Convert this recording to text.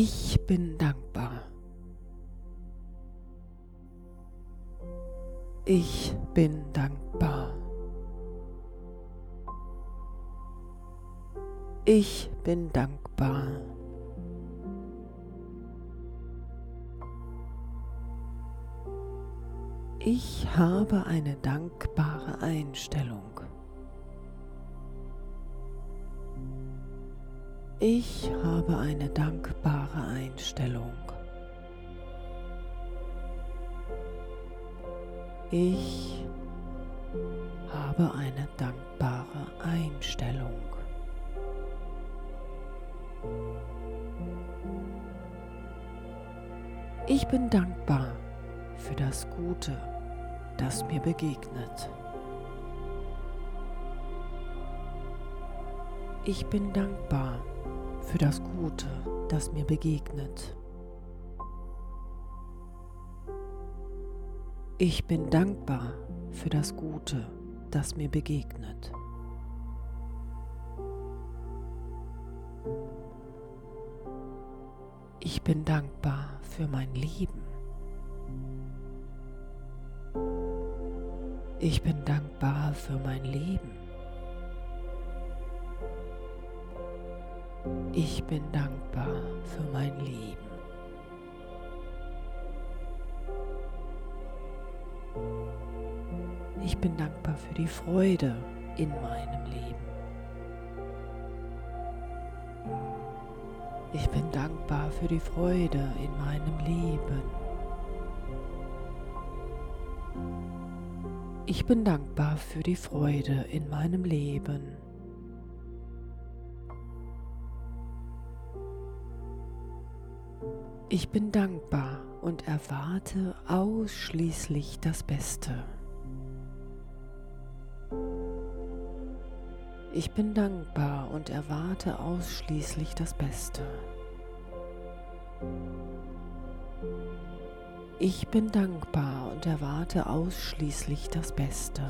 Ich bin dankbar. Ich bin dankbar. Ich bin dankbar. Ich habe eine dankbare Einstellung. Ich habe eine dankbare Einstellung. Ich habe eine dankbare Einstellung. Ich bin dankbar für das Gute, das mir begegnet. Ich bin dankbar für das Gute, das mir begegnet. Ich bin dankbar für das Gute, das mir begegnet. Ich bin dankbar für mein Leben. Ich bin dankbar für mein Leben. Ich bin dankbar für mein Leben. Ich bin dankbar für die Freude in meinem Leben. Ich bin dankbar für die Freude in meinem Leben. Ich bin dankbar für die Freude in meinem Leben. Ich bin dankbar und erwarte ausschließlich das Beste. Ich bin dankbar und erwarte ausschließlich das Beste. Ich bin dankbar und erwarte ausschließlich das Beste.